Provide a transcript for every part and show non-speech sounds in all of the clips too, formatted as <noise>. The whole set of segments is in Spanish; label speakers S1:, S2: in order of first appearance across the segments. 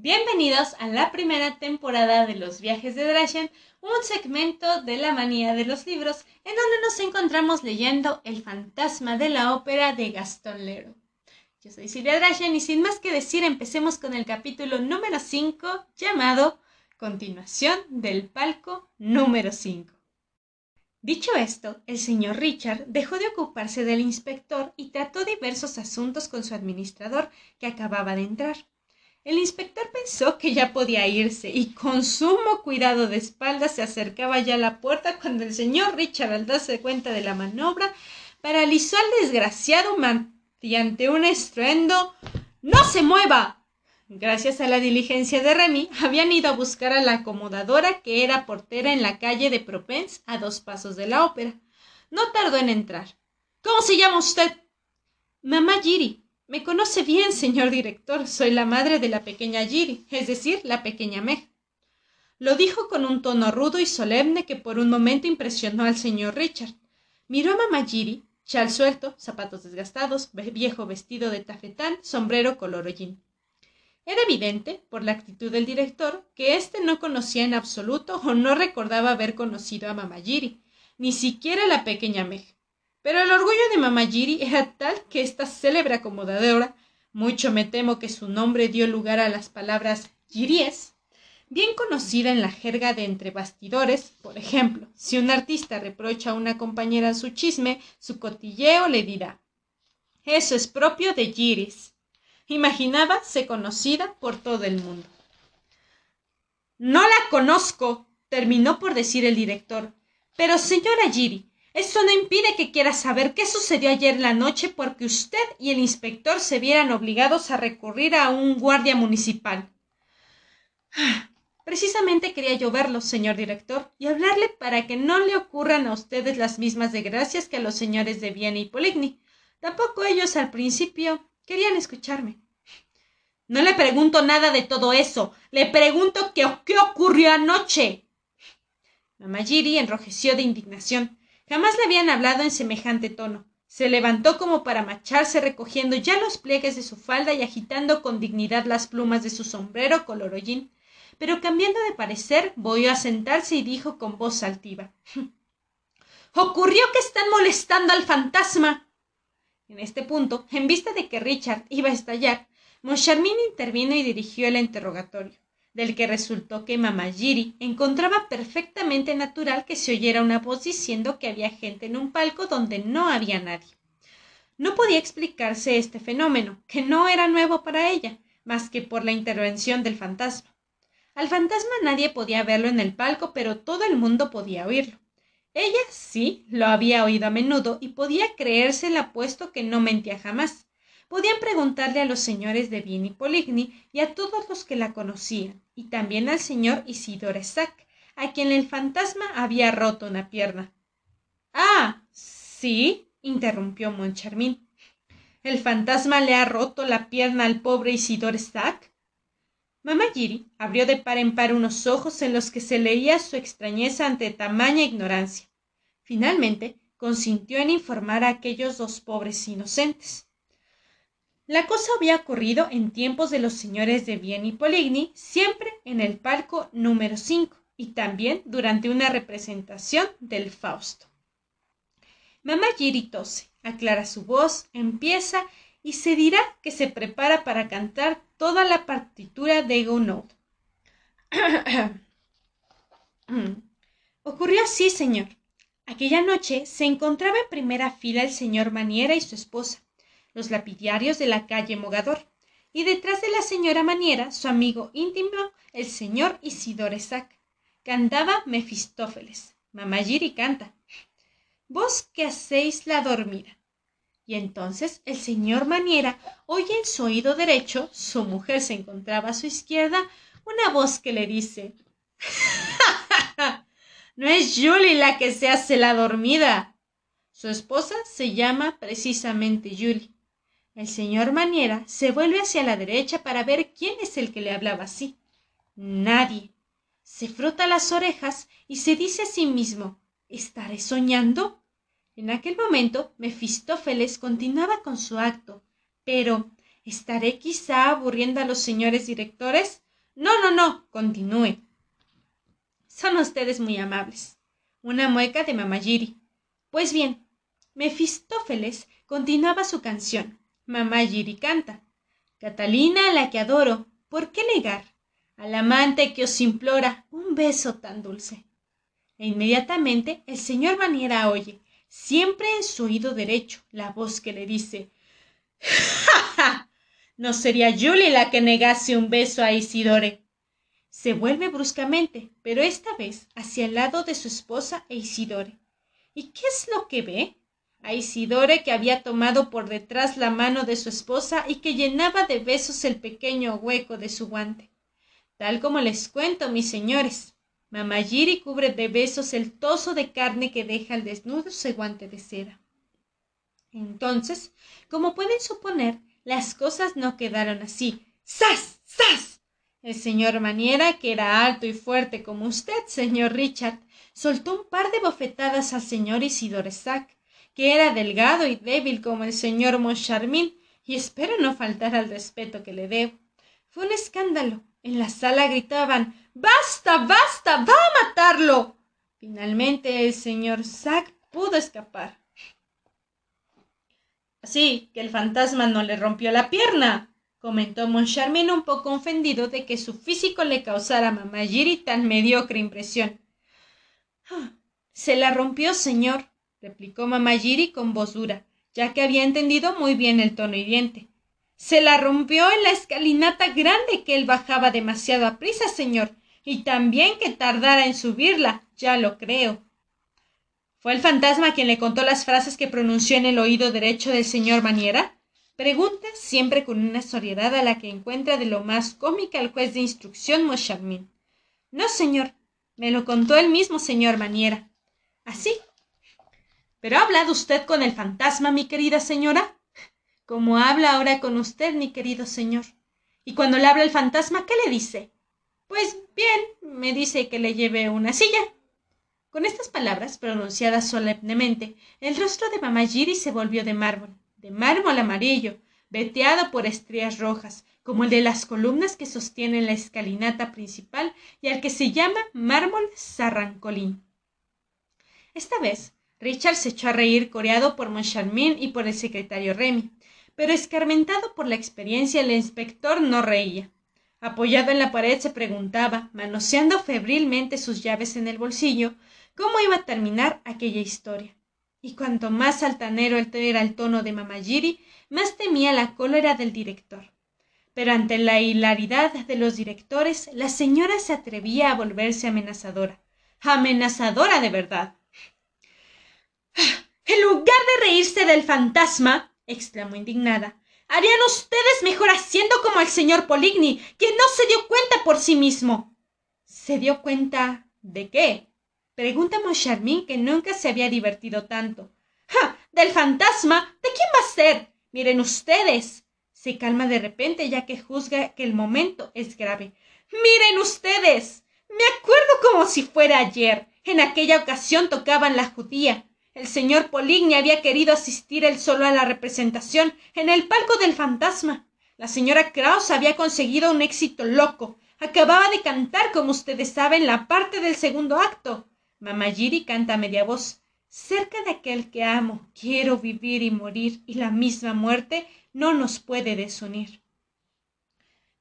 S1: Bienvenidos a la primera temporada de Los viajes de Drachen, un segmento de la manía de los libros en donde nos encontramos leyendo El fantasma de la ópera de Gastón Lero. Yo soy Silvia Drachen y sin más que decir empecemos con el capítulo número 5 llamado Continuación del palco número 5. Dicho esto, el señor Richard dejó de ocuparse del inspector y trató diversos asuntos con su administrador, que acababa de entrar. El inspector pensó que ya podía irse y con sumo cuidado de espaldas se acercaba ya a la puerta cuando el señor Richard, al darse cuenta de la maniobra, paralizó al desgraciado mediante un estruendo ¡No se mueva! Gracias a la diligencia de Remy, habían ido a buscar a la acomodadora que era portera en la calle de Propens, a dos pasos de la ópera. No tardó en entrar. ¿Cómo se llama usted? Mamá Giri, me conoce bien, señor director. Soy la madre de la pequeña Giri, es decir, la pequeña Meg. Lo dijo con un tono rudo y solemne que por un momento impresionó al señor Richard. Miró a mamá Giri, chal suelto, zapatos desgastados, viejo vestido de tafetán, sombrero color hollín. Era evidente, por la actitud del director, que éste no conocía en absoluto o no recordaba haber conocido a mamá Giri, ni siquiera a la pequeña Meg. Pero el orgullo de mamá Giri era tal que esta célebre acomodadora, mucho me temo que su nombre dio lugar a las palabras giries, bien conocida en la jerga de entre bastidores, por ejemplo, si un artista reprocha a una compañera su chisme, su cotilleo le dirá Eso es propio de Giris. Imaginaba ser conocida por todo el mundo. No la conozco, terminó por decir el director. Pero, señora Giri, eso no impide que quiera saber qué sucedió ayer la noche porque usted y el inspector se vieran obligados a recurrir a un guardia municipal. Precisamente quería yo verlo, señor director, y hablarle para que no le ocurran a ustedes las mismas desgracias que a los señores de Viena y Poligny. Tampoco ellos al principio querían escucharme. No le pregunto nada de todo eso. Le pregunto qué ocurrió anoche. Mamá Giri enrojeció de indignación. Jamás le habían hablado en semejante tono. Se levantó como para marcharse recogiendo ya los pliegues de su falda y agitando con dignidad las plumas de su sombrero color hollín. Pero cambiando de parecer, volvió a sentarse y dijo con voz altiva Ocurrió que están molestando al fantasma. En este punto, en vista de que Richard iba a estallar, Moncharmin intervino y dirigió el interrogatorio del que resultó que mamá Giri encontraba perfectamente natural que se oyera una voz diciendo que había gente en un palco donde no había nadie. No podía explicarse este fenómeno, que no era nuevo para ella, más que por la intervención del fantasma. Al fantasma nadie podía verlo en el palco, pero todo el mundo podía oírlo. Ella sí lo había oído a menudo y podía creérsela puesto que no mentía jamás podían preguntarle a los señores de Bien y Poligny y a todos los que la conocían, y también al señor Isidore Sack, a quien el fantasma había roto una pierna. Ah, sí, interrumpió Moncharmin. ¿El fantasma le ha roto la pierna al pobre Isidore Sack? Mamá Giri abrió de par en par unos ojos en los que se leía su extrañeza ante tamaña ignorancia. Finalmente consintió en informar a aquellos dos pobres inocentes. La cosa había ocurrido en tiempos de los señores de Bien y Poligny, siempre en el palco número 5 y también durante una representación del Fausto. Mamá Giri tose, aclara su voz, empieza y se dirá que se prepara para cantar toda la partitura de Gounod. <clears throat> Ocurrió así, señor. Aquella noche se encontraba en primera fila el señor Maniera y su esposa los lapidiarios de la calle Mogador, y detrás de la señora Maniera, su amigo íntimo, el señor Isidore Sac. Cantaba Mefistófeles. Mamá Giri canta. Vos que hacéis la dormida. Y entonces el señor Maniera oye en su oído derecho, su mujer se encontraba a su izquierda, una voz que le dice No es Julie la que se hace la dormida. Su esposa se llama precisamente Julie. El señor Maniera se vuelve hacia la derecha para ver quién es el que le hablaba así. Nadie. Se frota las orejas y se dice a sí mismo ¿Estaré soñando? En aquel momento Mefistófeles continuaba con su acto. Pero ¿estaré quizá aburriendo a los señores directores? No, no, no. Continúe. Son ustedes muy amables. Una mueca de Mamayiri. Pues bien, Mefistófeles continuaba su canción. Mamayiri canta. Catalina, la que adoro, ¿por qué negar al amante que os implora un beso tan dulce? E inmediatamente el señor Maniera oye, siempre en su oído derecho, la voz que le dice ¡Ja, ja! No sería Julie la que negase un beso a Isidore. Se vuelve bruscamente, pero esta vez hacia el lado de su esposa e Isidore. ¿Y qué es lo que ve? A Isidore que había tomado por detrás la mano de su esposa y que llenaba de besos el pequeño hueco de su guante. Tal como les cuento, mis señores, Mamayiri cubre de besos el toso de carne que deja al desnudo ese guante de seda. Entonces, como pueden suponer, las cosas no quedaron así. ¡Sas! ¡Sas! El señor Maniera, que era alto y fuerte como usted, señor Richard, soltó un par de bofetadas al señor Isidore Sack, que era delgado y débil como el señor Moncharmin, y espero no faltar al respeto que le debo. Fue un escándalo. En la sala gritaban Basta, basta, va a matarlo. Finalmente el señor Sack pudo escapar. Así que el fantasma no le rompió la pierna, comentó Moncharmin un poco ofendido de que su físico le causara a Mamayiri tan mediocre impresión. Ah, se la rompió, señor, replicó Mamayiri con voz dura, ya que había entendido muy bien el tono hiriente. Se la rompió en la escalinata grande que él bajaba demasiado a prisa, señor, y también que tardara en subirla, ya lo creo. ¿Fue el fantasma quien le contó las frases que pronunció en el oído derecho del señor Maniera? Pregunta siempre con una seriedad a la que encuentra de lo más cómica el juez de instrucción Moncharmin. No, señor, me lo contó el mismo señor Maniera. ¿Así? ¿Pero ha hablado usted con el fantasma, mi querida señora? Como habla ahora con usted, mi querido señor. Y cuando le habla el fantasma, ¿qué le dice? Pues bien, me dice que le lleve una silla. Con estas palabras, pronunciadas solemnemente, el rostro de Mamayiri se volvió de mármol, de mármol amarillo, veteado por estrías rojas, como el de las columnas que sostienen la escalinata principal y al que se llama mármol sarrancolín. Esta vez, Richard se echó a reír coreado por Moncharmin y por el secretario Remy, pero escarmentado por la experiencia el inspector no reía. Apoyado en la pared se preguntaba, manoseando febrilmente sus llaves en el bolsillo, cómo iba a terminar aquella historia. Y cuanto más altanero era el tono de Mamayiri, más temía la cólera del director. Pero ante la hilaridad de los directores, la señora se atrevía a volverse amenazadora. Amenazadora de verdad. En lugar de reírse del fantasma, exclamó indignada, Harían ustedes mejor haciendo como el señor Poligny, que no se dio cuenta por sí mismo. ¿Se dio cuenta de qué? Pregunta Moncharmin, que nunca se había divertido tanto. ¡Ja! Del fantasma. ¿De quién va a ser? Miren ustedes. Se calma de repente, ya que juzga que el momento es grave. Miren ustedes. Me acuerdo como si fuera ayer. En aquella ocasión tocaban la judía. El señor Poligny había querido asistir él solo a la representación en el palco del fantasma. La señora Kraus había conseguido un éxito loco. Acababa de cantar, como ustedes saben, la parte del segundo acto. Mamayiri canta a media voz. Cerca de aquel que amo, quiero vivir y morir, y la misma muerte no nos puede desunir.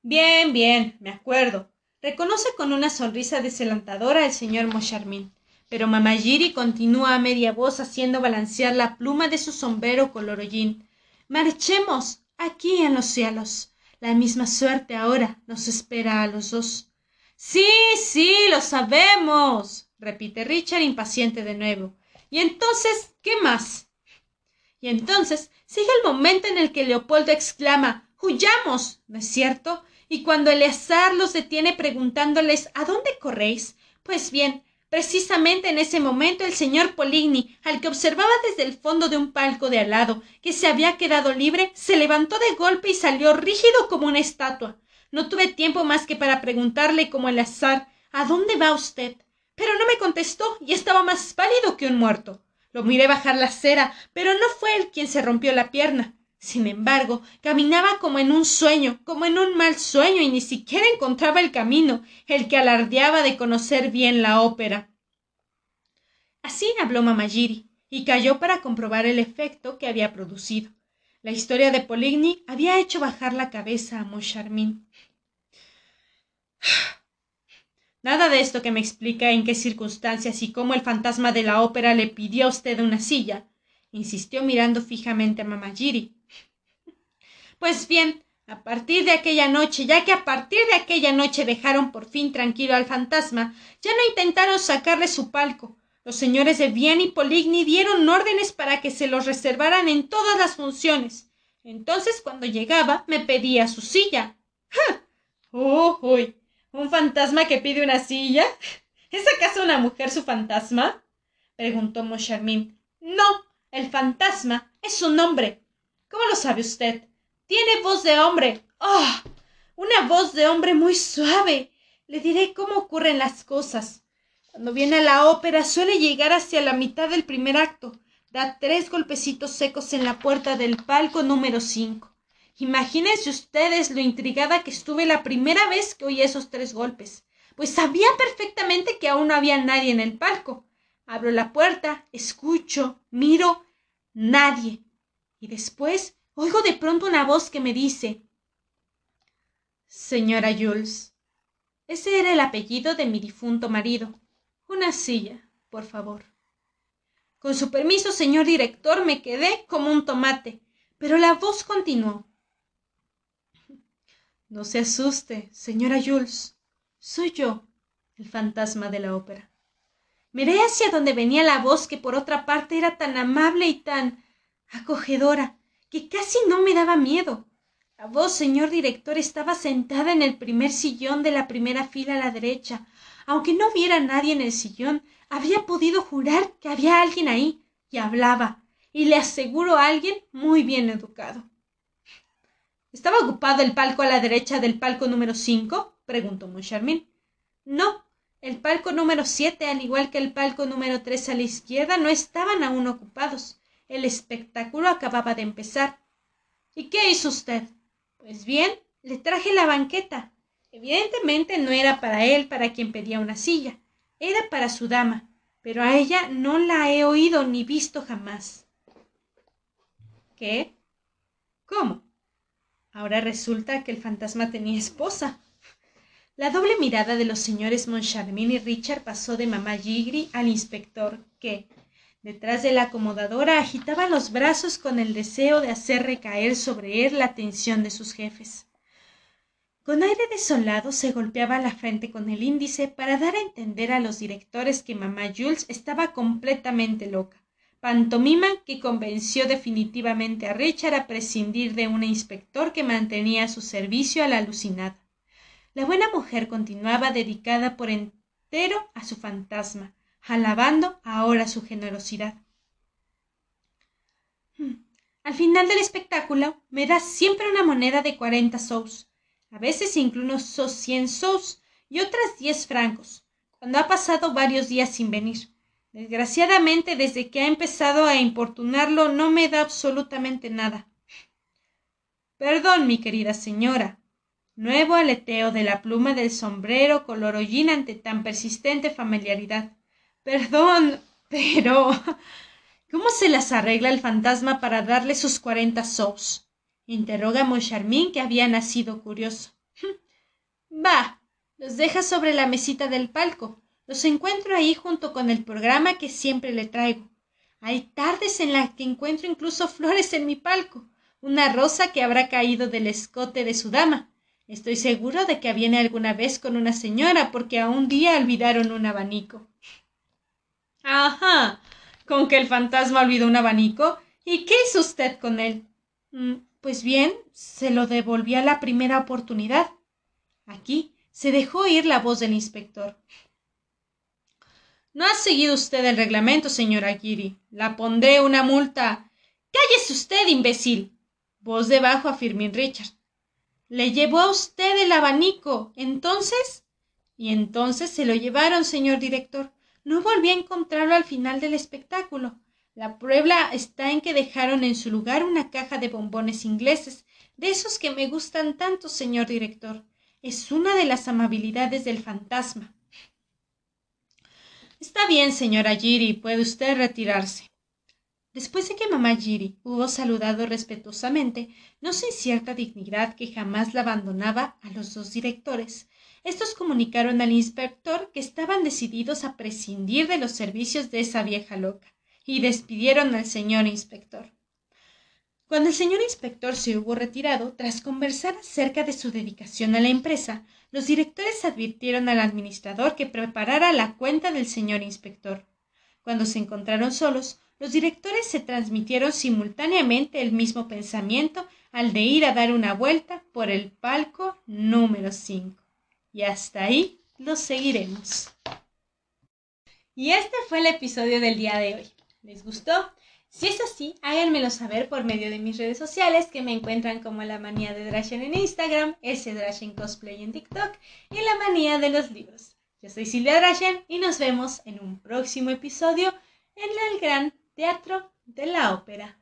S1: Bien, bien, me acuerdo. Reconoce con una sonrisa desalentadora el señor Mocharmin pero Mamayiri continúa a media voz haciendo balancear la pluma de su sombrero color hollín. Marchemos aquí en los cielos. La misma suerte ahora nos espera a los dos. Sí, sí, lo sabemos, repite Richard impaciente de nuevo. Y entonces, ¿qué más? Y entonces sigue el momento en el que Leopoldo exclama Huyamos, ¿no es cierto? Y cuando Eleazar los detiene preguntándoles ¿A dónde corréis? Pues bien, Precisamente en ese momento el señor Poligny, al que observaba desde el fondo de un palco de al lado, que se había quedado libre, se levantó de golpe y salió rígido como una estatua. No tuve tiempo más que para preguntarle como el azar ¿A dónde va usted? Pero no me contestó y estaba más pálido que un muerto. Lo miré bajar la acera, pero no fue él quien se rompió la pierna. Sin embargo, caminaba como en un sueño, como en un mal sueño, y ni siquiera encontraba el camino, el que alardeaba de conocer bien la ópera. Así habló Mamagiri, y cayó para comprobar el efecto que había producido. La historia de Poligny había hecho bajar la cabeza a Moncharmin. <sighs> Nada de esto que me explica en qué circunstancias y cómo el fantasma de la ópera le pidió a usted una silla, insistió mirando fijamente a Mamagiri. Pues bien, a partir de aquella noche, ya que a partir de aquella noche dejaron por fin tranquilo al fantasma, ya no intentaron sacarle su palco. Los señores de Vienne y Poligny dieron órdenes para que se los reservaran en todas las funciones. Entonces, cuando llegaba, me pedía su silla. ¡Ja! ¡Oh, uy! ¿Un fantasma que pide una silla? ¿Es acaso una mujer su fantasma? preguntó Moncharmin. No, el fantasma es un hombre. ¿Cómo lo sabe usted? Tiene voz de hombre. ¡Ah! Una voz de hombre muy suave. Le diré cómo ocurren las cosas. Cuando viene a la ópera suele llegar hacia la mitad del primer acto. Da tres golpecitos secos en la puerta del palco número cinco. Imagínense ustedes lo intrigada que estuve la primera vez que oí esos tres golpes, pues sabía perfectamente que aún no había nadie en el palco. Abro la puerta, escucho, miro, nadie. Y después oigo de pronto una voz que me dice Señora Jules. Ese era el apellido de mi difunto marido. Una silla, por favor. Con su permiso, señor director, me quedé como un tomate, pero la voz continuó. No se asuste, señora Jules. Soy yo, el fantasma de la ópera. Miré hacia donde venía la voz que por otra parte era tan amable y tan acogedora que casi no me daba miedo. La voz, señor director, estaba sentada en el primer sillón de la primera fila a la derecha. Aunque no viera nadie en el sillón, habría podido jurar que había alguien ahí y hablaba, y le aseguro a alguien muy bien educado. ¿Estaba ocupado el palco a la derecha del palco número cinco? preguntó Moncharmin. No, el palco número siete, al igual que el palco número tres a la izquierda, no estaban aún ocupados. El espectáculo acababa de empezar. ¿Y qué hizo usted? Pues bien, le traje la banqueta. Evidentemente no era para él para quien pedía una silla, era para su dama, pero a ella no la he oído ni visto jamás. ¿Qué? ¿Cómo? Ahora resulta que el fantasma tenía esposa. La doble mirada de los señores Moncharmin y Richard pasó de mamá Gigri al inspector, que, detrás de la acomodadora, agitaba los brazos con el deseo de hacer recaer sobre él la atención de sus jefes. Con aire desolado se golpeaba la frente con el índice para dar a entender a los directores que mamá Jules estaba completamente loca pantomima que convenció definitivamente a Richard a prescindir de un inspector que mantenía a su servicio a la alucinada. La buena mujer continuaba dedicada por entero a su fantasma, alabando ahora su generosidad. Hmm. Al final del espectáculo me da siempre una moneda de cuarenta sous, a veces incluso cien sous y otras diez francos, cuando ha pasado varios días sin venir. Desgraciadamente, desde que ha empezado a importunarlo, no me da absolutamente nada. Perdón, mi querida señora. Nuevo aleteo de la pluma del sombrero color hollín ante tan persistente familiaridad. Perdón, <laughs> pero. ¿Cómo se las arregla el fantasma para darle sus cuarenta sous? interroga Moncharmin, que había nacido curioso. <laughs> Va, los deja sobre la mesita del palco. Los encuentro ahí junto con el programa que siempre le traigo. Hay tardes en las que encuentro incluso flores en mi palco, una rosa que habrá caído del escote de su dama. Estoy seguro de que viene alguna vez con una señora, porque a un día olvidaron un abanico. Ajá. ¿Con que el fantasma olvidó un abanico? ¿Y qué hizo usted con él? Mm, pues bien, se lo devolví a la primera oportunidad. Aquí se dejó oír la voz del inspector. No ha seguido usted el reglamento, señora Giri. La pondré una multa. Cállese usted, imbécil. Voz debajo a Firmin Richard. Le llevó a usted el abanico. Entonces. Y entonces se lo llevaron, señor director. No volví a encontrarlo al final del espectáculo. La prueba está en que dejaron en su lugar una caja de bombones ingleses, de esos que me gustan tanto, señor director. Es una de las amabilidades del fantasma. Está bien, señora Giri, puede usted retirarse. Después de que mamá Giri hubo saludado respetuosamente, no sin cierta dignidad que jamás la abandonaba a los dos directores, estos comunicaron al inspector que estaban decididos a prescindir de los servicios de esa vieja loca, y despidieron al señor inspector. Cuando el señor inspector se hubo retirado, tras conversar acerca de su dedicación a la empresa, los directores advirtieron al administrador que preparara la cuenta del señor inspector. Cuando se encontraron solos, los directores se transmitieron simultáneamente el mismo pensamiento al de ir a dar una vuelta por el palco número 5. Y hasta ahí lo seguiremos. Y este fue el episodio del día de hoy. ¿Les gustó? Si es así, háganmelo saber por medio de mis redes sociales que me encuentran como La Manía de Drashen en Instagram, S Drashen Cosplay en TikTok y La Manía de los Libros. Yo soy Silvia Drashen y nos vemos en un próximo episodio en el Gran Teatro de la Ópera.